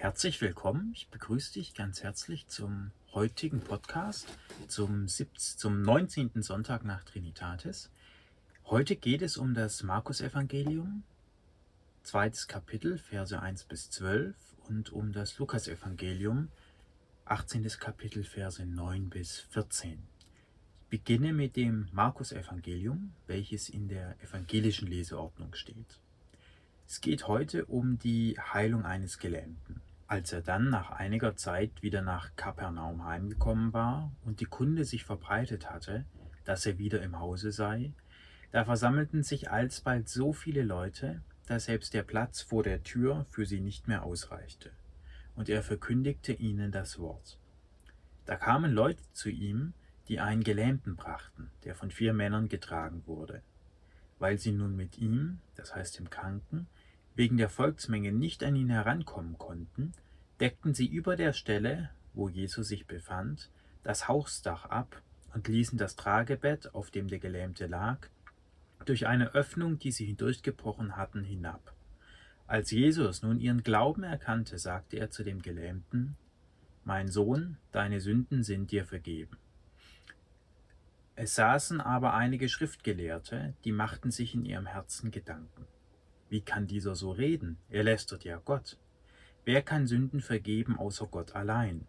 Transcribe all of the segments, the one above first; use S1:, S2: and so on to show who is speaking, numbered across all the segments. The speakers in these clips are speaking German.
S1: Herzlich willkommen. Ich begrüße dich ganz herzlich zum heutigen Podcast, zum, 17, zum 19. Sonntag nach Trinitatis. Heute geht es um das Markus-Evangelium, zweites Kapitel, Verse 1 bis 12 und um das Lukas-Evangelium, 18. Kapitel, Verse 9 bis 14. Ich beginne mit dem Markus-Evangelium, welches in der evangelischen Leseordnung steht. Es geht heute um die Heilung eines Gelähmten. Als er dann nach einiger Zeit wieder nach Kapernaum heimgekommen war und die Kunde sich verbreitet hatte, dass er wieder im Hause sei, da versammelten sich alsbald so viele Leute, dass selbst der Platz vor der Tür für sie nicht mehr ausreichte. Und er verkündigte ihnen das Wort. Da kamen Leute zu ihm, die einen Gelähmten brachten, der von vier Männern getragen wurde. Weil sie nun mit ihm, das heißt dem Kranken, wegen der Volksmenge nicht an ihn herankommen konnten, deckten sie über der Stelle, wo Jesus sich befand, das Hausdach ab und ließen das Tragebett, auf dem der Gelähmte lag, durch eine Öffnung, die sie hindurchgebrochen hatten, hinab. Als Jesus nun ihren Glauben erkannte, sagte er zu dem Gelähmten, Mein Sohn, deine Sünden sind dir vergeben. Es saßen aber einige Schriftgelehrte, die machten sich in ihrem Herzen Gedanken. Wie kann dieser so reden? Er lästert ja Gott. Wer kann Sünden vergeben außer Gott allein?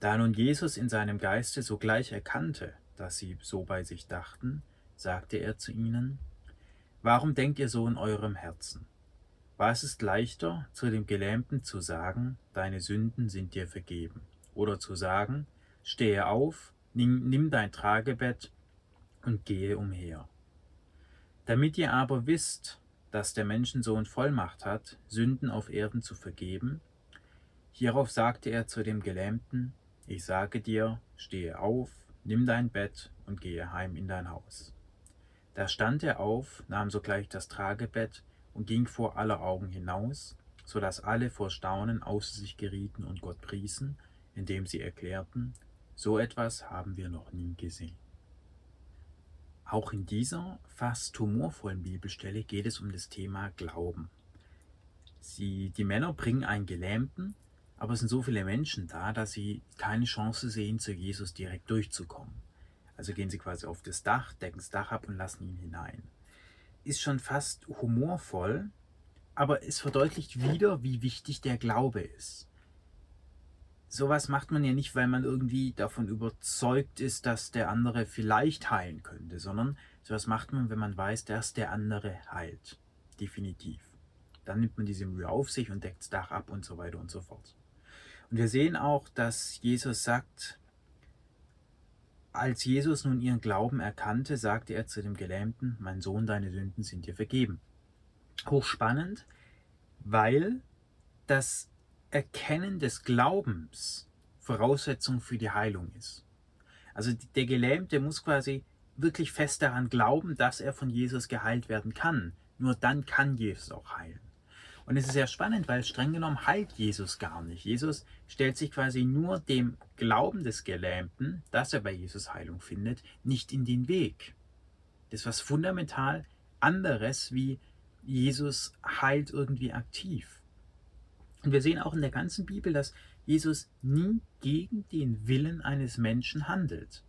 S1: Da nun Jesus in seinem Geiste sogleich erkannte, dass sie so bei sich dachten, sagte er zu ihnen, Warum denkt ihr so in eurem Herzen? Was ist leichter, zu dem Gelähmten zu sagen, deine Sünden sind dir vergeben, oder zu sagen, stehe auf, nimm, nimm dein Tragebett und gehe umher. Damit ihr aber wisst, dass der Menschensohn Vollmacht hat, Sünden auf Erden zu vergeben. Hierauf sagte er zu dem Gelähmten, ich sage dir, stehe auf, nimm dein Bett und gehe heim in dein Haus. Da stand er auf, nahm sogleich das Tragebett und ging vor aller Augen hinaus, so dass alle vor Staunen außer sich gerieten und Gott priesen, indem sie erklärten, so etwas haben wir noch nie gesehen. Auch in dieser fast humorvollen Bibelstelle geht es um das Thema Glauben. Sie, die Männer bringen einen Gelähmten, aber es sind so viele Menschen da, dass sie keine Chance sehen, zu Jesus direkt durchzukommen. Also gehen sie quasi auf das Dach, decken das Dach ab und lassen ihn hinein. Ist schon fast humorvoll, aber es verdeutlicht wieder, wie wichtig der Glaube ist sowas macht man ja nicht, weil man irgendwie davon überzeugt ist, dass der andere vielleicht heilen könnte, sondern sowas macht man, wenn man weiß, dass der andere heilt. Definitiv. Dann nimmt man diese Mühe auf sich und deckt das Dach ab und so weiter und so fort. Und wir sehen auch, dass Jesus sagt, als Jesus nun ihren Glauben erkannte, sagte er zu dem Gelähmten, mein Sohn, deine Sünden sind dir vergeben. Hochspannend, weil das Erkennen des Glaubens Voraussetzung für die Heilung ist. Also der Gelähmte muss quasi wirklich fest daran glauben, dass er von Jesus geheilt werden kann. Nur dann kann Jesus auch heilen. Und es ist sehr spannend, weil streng genommen heilt Jesus gar nicht. Jesus stellt sich quasi nur dem Glauben des Gelähmten, dass er bei Jesus Heilung findet, nicht in den Weg. Das ist was fundamental anderes, wie Jesus heilt irgendwie aktiv. Und wir sehen auch in der ganzen Bibel, dass Jesus nie gegen den Willen eines Menschen handelt.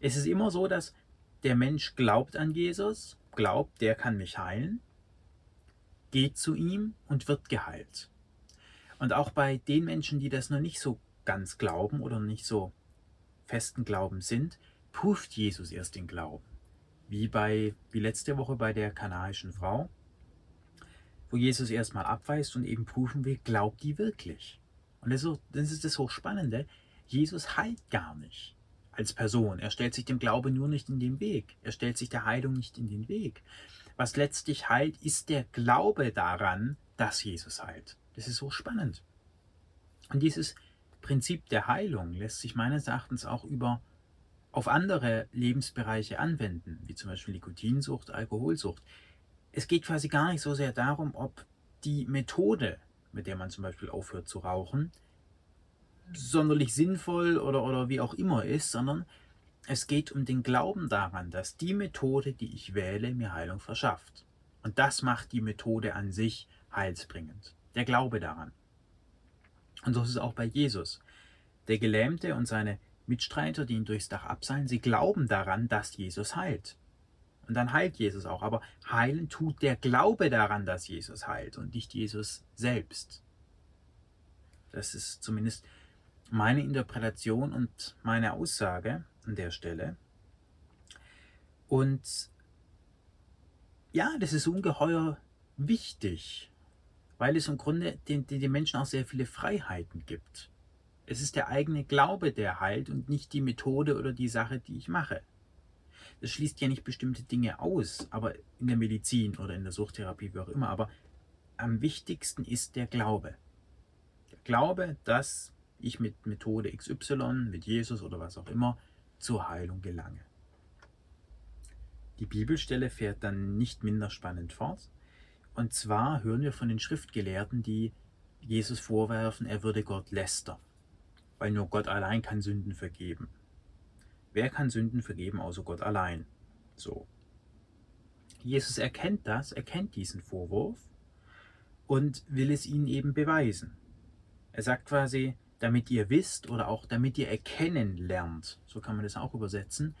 S1: Es ist immer so, dass der Mensch glaubt an Jesus, glaubt, der kann mich heilen, geht zu ihm und wird geheilt. Und auch bei den Menschen, die das noch nicht so ganz glauben oder nicht so festen Glauben sind, prüft Jesus erst den Glauben. Wie bei, wie letzte Woche bei der kanaischen Frau wo Jesus erstmal abweist und eben prüfen will, glaubt die wirklich? Und das ist, das Hochspannende. Jesus heilt gar nicht als Person. Er stellt sich dem Glaube nur nicht in den Weg. Er stellt sich der Heilung nicht in den Weg. Was letztlich heilt, ist der Glaube daran, dass Jesus heilt. Das ist so spannend. Und dieses Prinzip der Heilung lässt sich meines Erachtens auch über auf andere Lebensbereiche anwenden, wie zum Beispiel Nikotinsucht, Alkoholsucht es geht quasi gar nicht so sehr darum, ob die Methode, mit der man zum Beispiel aufhört zu rauchen, sonderlich sinnvoll oder, oder wie auch immer ist, sondern es geht um den Glauben daran, dass die Methode, die ich wähle, mir Heilung verschafft. Und das macht die Methode an sich heilsbringend. Der Glaube daran. Und so ist es auch bei Jesus. Der Gelähmte und seine Mitstreiter, die ihn durchs Dach abseilen, sie glauben daran, dass Jesus heilt. Und dann heilt Jesus auch. Aber heilen tut der Glaube daran, dass Jesus heilt und nicht Jesus selbst. Das ist zumindest meine Interpretation und meine Aussage an der Stelle. Und ja, das ist ungeheuer wichtig, weil es im Grunde den, den Menschen auch sehr viele Freiheiten gibt. Es ist der eigene Glaube, der heilt und nicht die Methode oder die Sache, die ich mache. Das schließt ja nicht bestimmte Dinge aus, aber in der Medizin oder in der Suchttherapie, wie auch immer. Aber am wichtigsten ist der Glaube. Der Glaube, dass ich mit Methode XY, mit Jesus oder was auch immer, zur Heilung gelange. Die Bibelstelle fährt dann nicht minder spannend fort. Und zwar hören wir von den Schriftgelehrten, die Jesus vorwerfen, er würde Gott lästern, weil nur Gott allein kann Sünden vergeben. Wer kann Sünden vergeben außer Gott allein? So. Jesus erkennt das, erkennt diesen Vorwurf und will es ihnen eben beweisen. Er sagt quasi, damit ihr wisst oder auch damit ihr erkennen lernt, so kann man das auch übersetzen,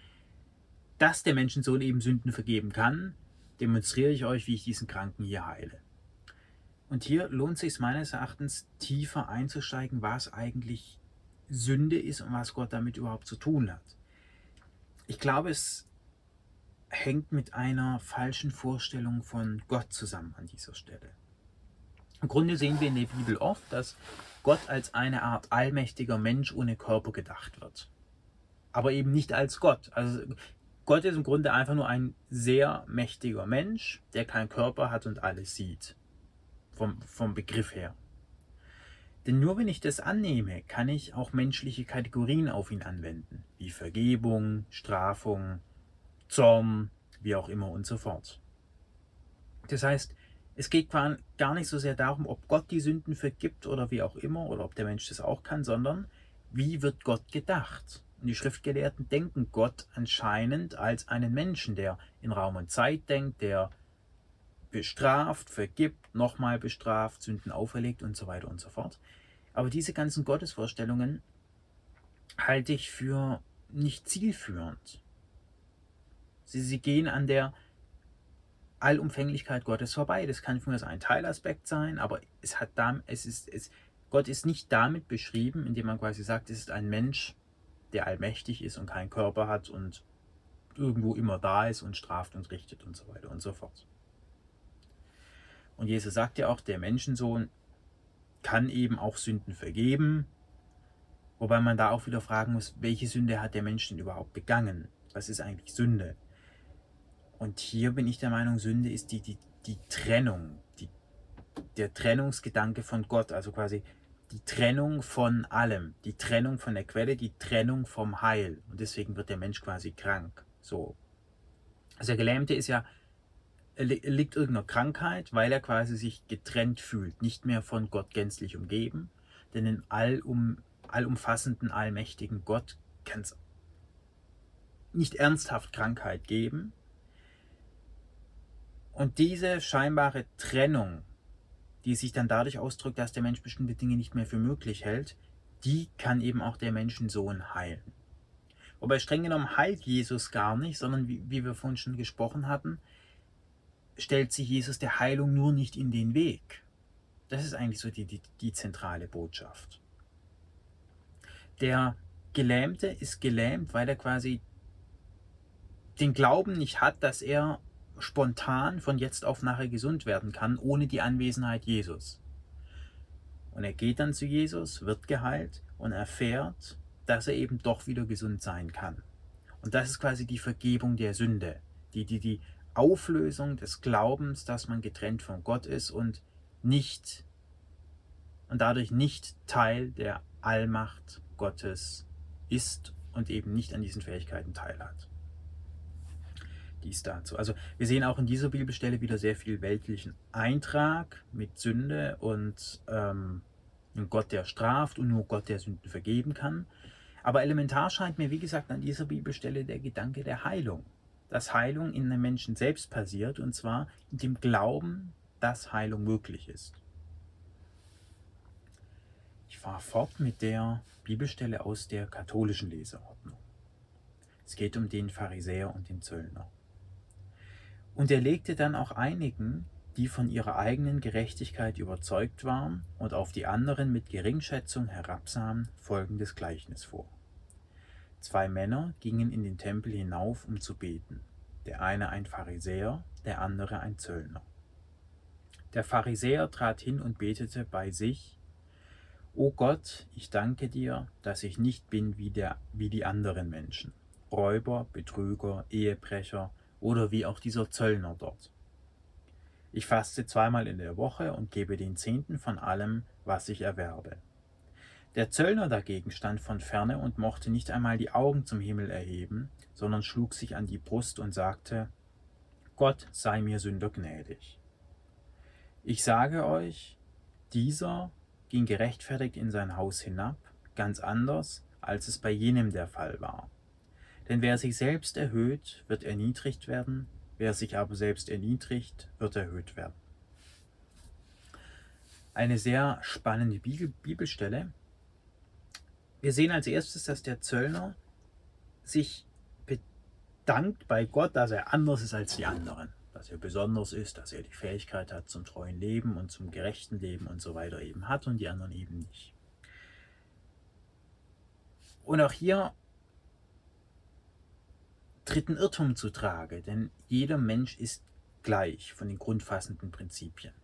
S1: dass der Menschensohn eben Sünden vergeben kann, demonstriere ich euch, wie ich diesen Kranken hier heile. Und hier lohnt es sich meines Erachtens tiefer einzusteigen, was eigentlich Sünde ist und was Gott damit überhaupt zu tun hat ich glaube, es hängt mit einer falschen Vorstellung von Gott zusammen an dieser Stelle. Im Grunde sehen wir in der Bibel oft, dass Gott als eine Art allmächtiger Mensch ohne Körper gedacht wird. Aber eben nicht als Gott. Also Gott ist im Grunde einfach nur ein sehr mächtiger Mensch, der keinen Körper hat und alles sieht. Vom, vom Begriff her. Denn nur wenn ich das annehme, kann ich auch menschliche Kategorien auf ihn anwenden, wie Vergebung, Strafung, Zorn, wie auch immer und so fort. Das heißt, es geht gar nicht so sehr darum, ob Gott die Sünden vergibt oder wie auch immer, oder ob der Mensch das auch kann, sondern wie wird Gott gedacht? Und die Schriftgelehrten denken Gott anscheinend als einen Menschen, der in Raum und Zeit denkt, der bestraft, vergibt, nochmal bestraft, Sünden auferlegt und so weiter und so fort. Aber diese ganzen Gottesvorstellungen halte ich für nicht zielführend. Sie, sie gehen an der Allumfänglichkeit Gottes vorbei. Das kann für mich ein Teilaspekt sein, aber es hat damit, es ist, es, Gott ist nicht damit beschrieben, indem man quasi sagt, es ist ein Mensch, der allmächtig ist und keinen Körper hat und irgendwo immer da ist und straft und richtet und so weiter und so fort. Und Jesus sagt ja auch, der Menschensohn kann eben auch Sünden vergeben. Wobei man da auch wieder fragen muss, welche Sünde hat der Mensch denn überhaupt begangen? Was ist eigentlich Sünde? Und hier bin ich der Meinung, Sünde ist die, die, die Trennung, die, der Trennungsgedanke von Gott, also quasi die Trennung von allem, die Trennung von der Quelle, die Trennung vom Heil. Und deswegen wird der Mensch quasi krank. So. Also der Gelähmte ist ja liegt irgendeiner Krankheit, weil er quasi sich getrennt fühlt, nicht mehr von Gott gänzlich umgeben. Denn den allum, allumfassenden, allmächtigen Gott kann es nicht ernsthaft Krankheit geben. Und diese scheinbare Trennung, die sich dann dadurch ausdrückt, dass der Mensch bestimmte Dinge nicht mehr für möglich hält, die kann eben auch der Menschensohn heilen. Wobei streng genommen heilt Jesus gar nicht, sondern wie, wie wir vorhin schon gesprochen hatten, stellt sich Jesus der Heilung nur nicht in den Weg. Das ist eigentlich so die, die, die zentrale Botschaft. Der Gelähmte ist gelähmt, weil er quasi den Glauben nicht hat, dass er spontan von jetzt auf nachher gesund werden kann, ohne die Anwesenheit Jesus. Und er geht dann zu Jesus, wird geheilt und erfährt, dass er eben doch wieder gesund sein kann. Und das ist quasi die Vergebung der Sünde, die, die, die Auflösung des Glaubens, dass man getrennt von Gott ist und nicht und dadurch nicht Teil der Allmacht Gottes ist und eben nicht an diesen Fähigkeiten teilhat. Dies dazu. Also wir sehen auch in dieser Bibelstelle wieder sehr viel weltlichen Eintrag mit Sünde und ähm, Gott, der straft und nur Gott, der Sünden vergeben kann. Aber elementar scheint mir, wie gesagt, an dieser Bibelstelle der Gedanke der Heilung dass Heilung in den Menschen selbst passiert, und zwar in dem Glauben, dass Heilung möglich ist. Ich fahre fort mit der Bibelstelle aus der katholischen Leseordnung. Es geht um den Pharisäer und den Zöllner. Und er legte dann auch einigen, die von ihrer eigenen Gerechtigkeit überzeugt waren und auf die anderen mit Geringschätzung herabsahen, folgendes Gleichnis vor. Zwei Männer gingen in den Tempel hinauf, um zu beten, der eine ein Pharisäer, der andere ein Zöllner. Der Pharisäer trat hin und betete bei sich, O Gott, ich danke dir, dass ich nicht bin wie, der, wie die anderen Menschen, Räuber, Betrüger, Ehebrecher oder wie auch dieser Zöllner dort. Ich faste zweimal in der Woche und gebe den Zehnten von allem, was ich erwerbe. Der Zöllner dagegen stand von ferne und mochte nicht einmal die Augen zum Himmel erheben, sondern schlug sich an die Brust und sagte, Gott sei mir Sünder gnädig. Ich sage euch, dieser ging gerechtfertigt in sein Haus hinab, ganz anders, als es bei jenem der Fall war. Denn wer sich selbst erhöht, wird erniedrigt werden, Wer sich aber selbst erniedrigt, wird erhöht werden. Eine sehr spannende Bibelstelle. Wir sehen als erstes, dass der Zöllner sich bedankt bei Gott, dass er anders ist als die anderen, dass er besonders ist, dass er die Fähigkeit hat zum treuen Leben und zum gerechten Leben und so weiter eben hat und die anderen eben nicht. Und auch hier tritt ein Irrtum zutrage, denn jeder Mensch ist gleich von den grundfassenden Prinzipien.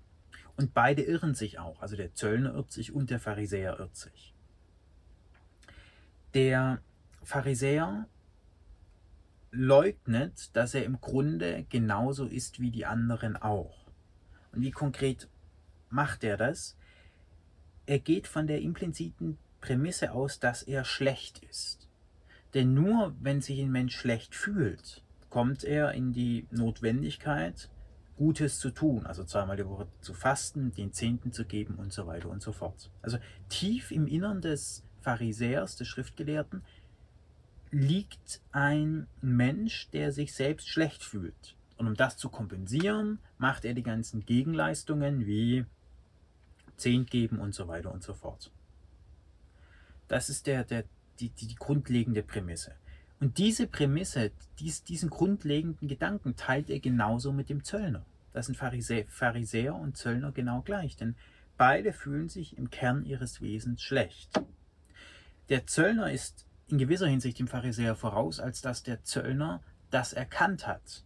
S1: Und beide irren sich auch, also der Zöllner irrt sich und der Pharisäer irrt sich. Der Pharisäer leugnet, dass er im Grunde genauso ist wie die anderen auch. Und wie konkret macht er das? Er geht von der impliziten Prämisse aus, dass er schlecht ist. Denn nur wenn sich ein Mensch schlecht fühlt, kommt er in die Notwendigkeit, Gutes zu tun, also zweimal die Woche zu fasten, den Zehnten zu geben und so weiter und so fort. Also tief im Innern des Pharisäers, des Schriftgelehrten, liegt ein Mensch, der sich selbst schlecht fühlt. Und um das zu kompensieren, macht er die ganzen Gegenleistungen wie Zehnt geben und so weiter und so fort. Das ist der, der die, die, grundlegende Prämisse. Und diese Prämisse, dies, diesen grundlegenden Gedanken teilt er genauso mit dem Zöllner. Das sind Pharisä Pharisäer und Zöllner genau gleich, denn beide fühlen sich im Kern ihres Wesens schlecht. Der Zöllner ist in gewisser Hinsicht dem Pharisäer voraus, als dass der Zöllner das erkannt hat.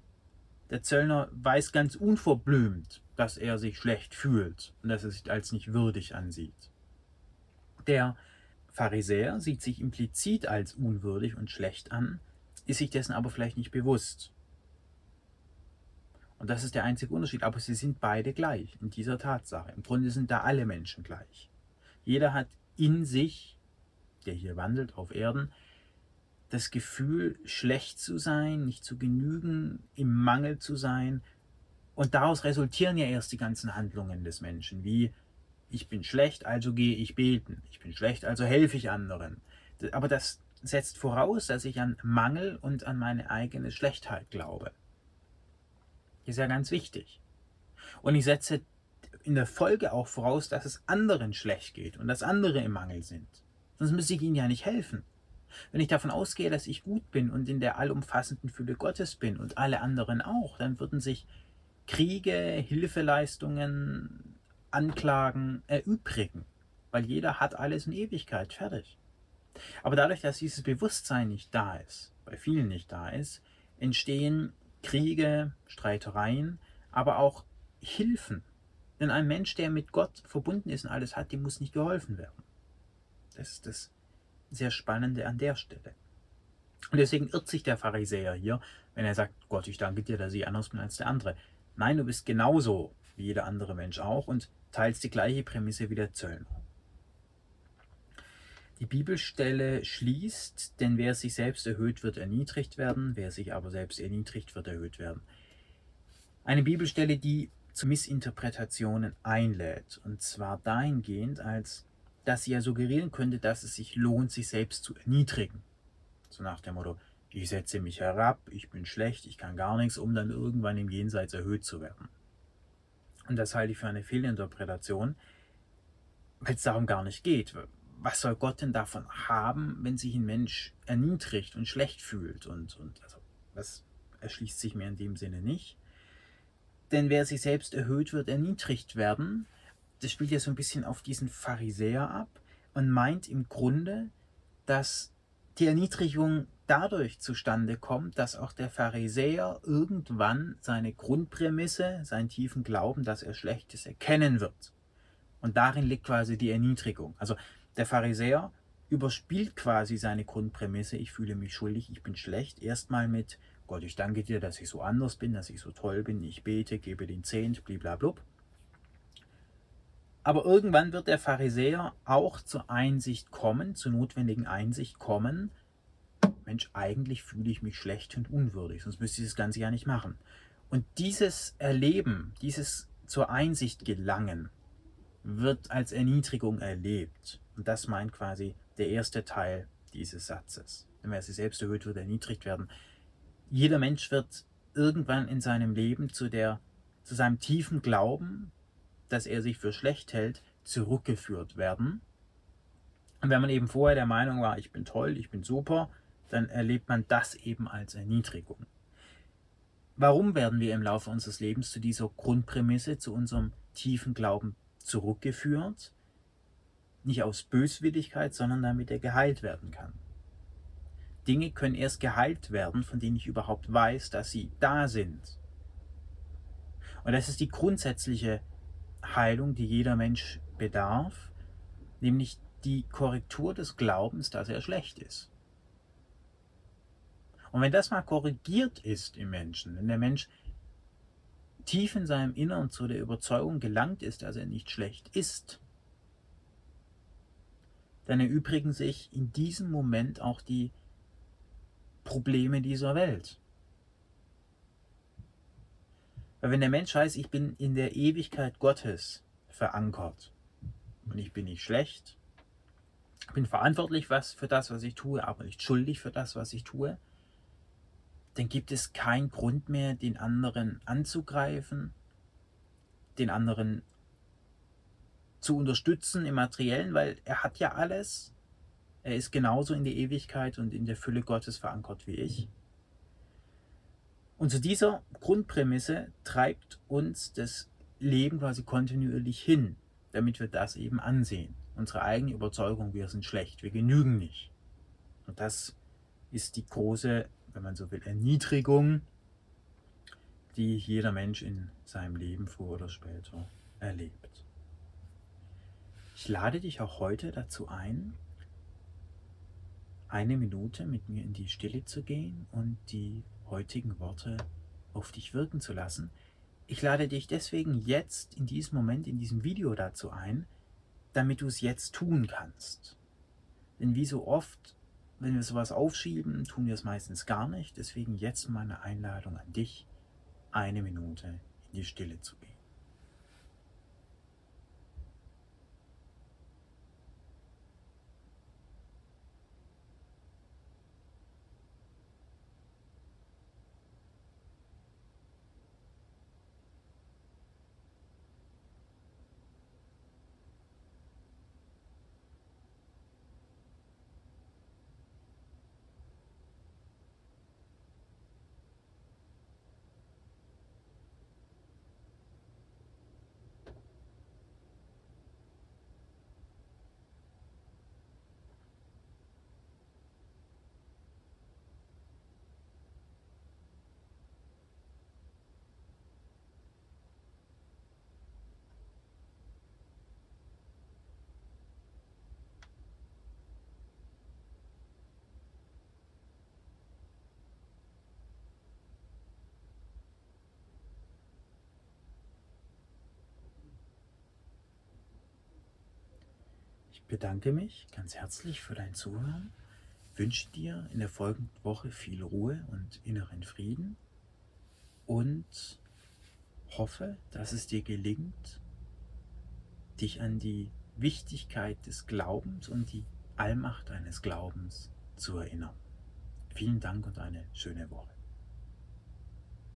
S1: Der Zöllner weiß ganz unverblümt, dass er sich schlecht fühlt und dass er sich als nicht würdig ansieht. Der Pharisäer sieht sich implizit als unwürdig und schlecht an, ist sich dessen aber vielleicht nicht bewusst. Und das ist der einzige Unterschied. Aber sie sind beide gleich in dieser Tatsache. Im Grunde sind da alle Menschen gleich. Jeder hat in sich, der hier wandelt auf Erden, das Gefühl, schlecht zu sein, nicht zu genügen, im Mangel zu sein. Und daraus resultieren ja erst die ganzen Handlungen des Menschen, wie ich bin schlecht, also gehe ich beten. Ich bin schlecht, also helfe ich anderen. Aber das setzt voraus, dass ich an Mangel und an meine eigene Schlechtheit glaube. Ist ja ganz wichtig. Und ich setze in der Folge auch voraus, dass es anderen schlecht geht und dass andere im Mangel sind. Sonst müsste ich ihnen ja nicht helfen. Wenn ich davon ausgehe, dass ich gut bin und in der allumfassenden Fülle Gottes bin und alle anderen auch, dann würden sich Kriege, Hilfeleistungen, Anklagen erübrigen, weil jeder hat alles in Ewigkeit fertig. Aber dadurch, dass dieses Bewusstsein nicht da ist, bei vielen nicht da ist, entstehen Kriege, Streitereien, aber auch Hilfen. Denn ein Mensch, der mit Gott verbunden ist und alles hat, dem muss nicht geholfen werden. Das ist das sehr Spannende an der Stelle. Und deswegen irrt sich der Pharisäer hier, wenn er sagt, Gott, ich danke dir, dass ich anders bin als der andere. Nein, du bist genauso wie jeder andere Mensch auch und teils die gleiche Prämisse wie der Zöllner. Die Bibelstelle schließt, denn wer sich selbst erhöht, wird erniedrigt werden, wer sich aber selbst erniedrigt, wird erhöht werden. Eine Bibelstelle, die zu Missinterpretationen einlädt, und zwar dahingehend, als sie ja suggerieren könnte, dass es sich lohnt, sich selbst zu erniedrigen. So nach dem Motto, ich setze mich herab, ich bin schlecht, ich kann gar nichts, um dann irgendwann im Jenseits erhöht zu werden. Und das halte ich für eine Fehlinterpretation, weil es darum gar nicht geht. was soll Gott denn davon haben, wenn sich ein Mensch erniedrigt und schlecht fühlt? Und, und also, das erschließt sich mir in dem Sinne nicht. Denn wer sich selbst erhöht, wird erniedrigt werden. Das spielt ja so ein bisschen auf diesen Pharisäer ab und meint im Grunde, dass die Erniedrigung dadurch zustande kommt, dass auch der Pharisäer irgendwann seine Grundprämisse, seinen tiefen Glauben, dass er schlecht ist, erkennen wird. Und darin liegt quasi die Erniedrigung. Also der Pharisäer überspielt quasi seine Grundprämisse, ich fühle mich schuldig, ich bin schlecht, erstmal mit Gott, ich danke dir, dass ich so anders bin, dass ich so toll bin, ich bete, gebe den Zehnt, bliblablub. Aber irgendwann wird der Pharisäer auch zur Einsicht kommen, zur notwendigen Einsicht kommen, Mensch, eigentlich fühle ich mich schlecht und unwürdig, sonst müsste ich das Ganze ja nicht machen. Und dieses Erleben, dieses zur Einsicht gelangen, wird als Erniedrigung erlebt. Und das meint quasi der erste Teil dieses Satzes. Denn wer sich selbst erhöht, wird erniedrigt werden. Jeder Mensch wird irgendwann in seinem Leben zu, der, zu seinem tiefen Glauben, dass er sich für schlecht hält, zurückgeführt werden. Und wenn man eben vorher der Meinung war, ich bin toll, ich bin super, dann erlebt man das eben als Erniedrigung. Warum werden wir im Laufe unseres Lebens zu dieser Grundprämisse, zu unserem tiefen Glauben zurückgeführt? Nicht aus Böswilligkeit, sondern damit er geheilt werden kann. Dinge können erst geheilt werden, von denen ich überhaupt weiß, dass sie da sind. Und das ist die grundsätzliche Heilung, die jeder Mensch bedarf, nämlich die Korrektur des Glaubens, dass er schlecht ist. Und wenn das mal korrigiert ist im Menschen, wenn der Mensch tief in seinem Innern zu der Überzeugung gelangt ist, dass er nicht schlecht ist, dann erübrigen sich in diesem Moment auch die Probleme dieser Welt. Weil wenn der Mensch weiß, ich bin in der Ewigkeit Gottes verankert und ich bin nicht schlecht, bin verantwortlich was für das, was ich tue, aber nicht schuldig für das, was ich tue, dann gibt es keinen Grund mehr, den anderen anzugreifen, den anderen zu unterstützen im materiellen, weil er hat ja alles. Er ist genauso in der Ewigkeit und in der Fülle Gottes verankert wie ich. Und zu dieser Grundprämisse treibt uns das Leben quasi kontinuierlich hin, damit wir das eben ansehen. Unsere eigene Überzeugung, wir sind schlecht, wir genügen nicht. Und das ist die große wenn man so will, Erniedrigung, die jeder Mensch in seinem Leben früher oder später erlebt. Ich lade dich auch heute dazu ein, eine Minute mit mir in die Stille zu gehen und die heutigen Worte auf dich wirken zu lassen. Ich lade dich deswegen jetzt in diesem Moment, in diesem Video dazu ein, damit du es jetzt tun kannst. Denn wie so oft wenn wir sowas aufschieben, tun wir es meistens gar nicht. Deswegen jetzt meine Einladung an dich, eine Minute in die Stille zu gehen. Bedanke mich ganz herzlich für dein Zuhören, wünsche dir in der folgenden Woche viel Ruhe und inneren Frieden und hoffe, dass es dir gelingt, dich an die Wichtigkeit des Glaubens und die Allmacht eines Glaubens zu erinnern. Vielen Dank und eine schöne Woche.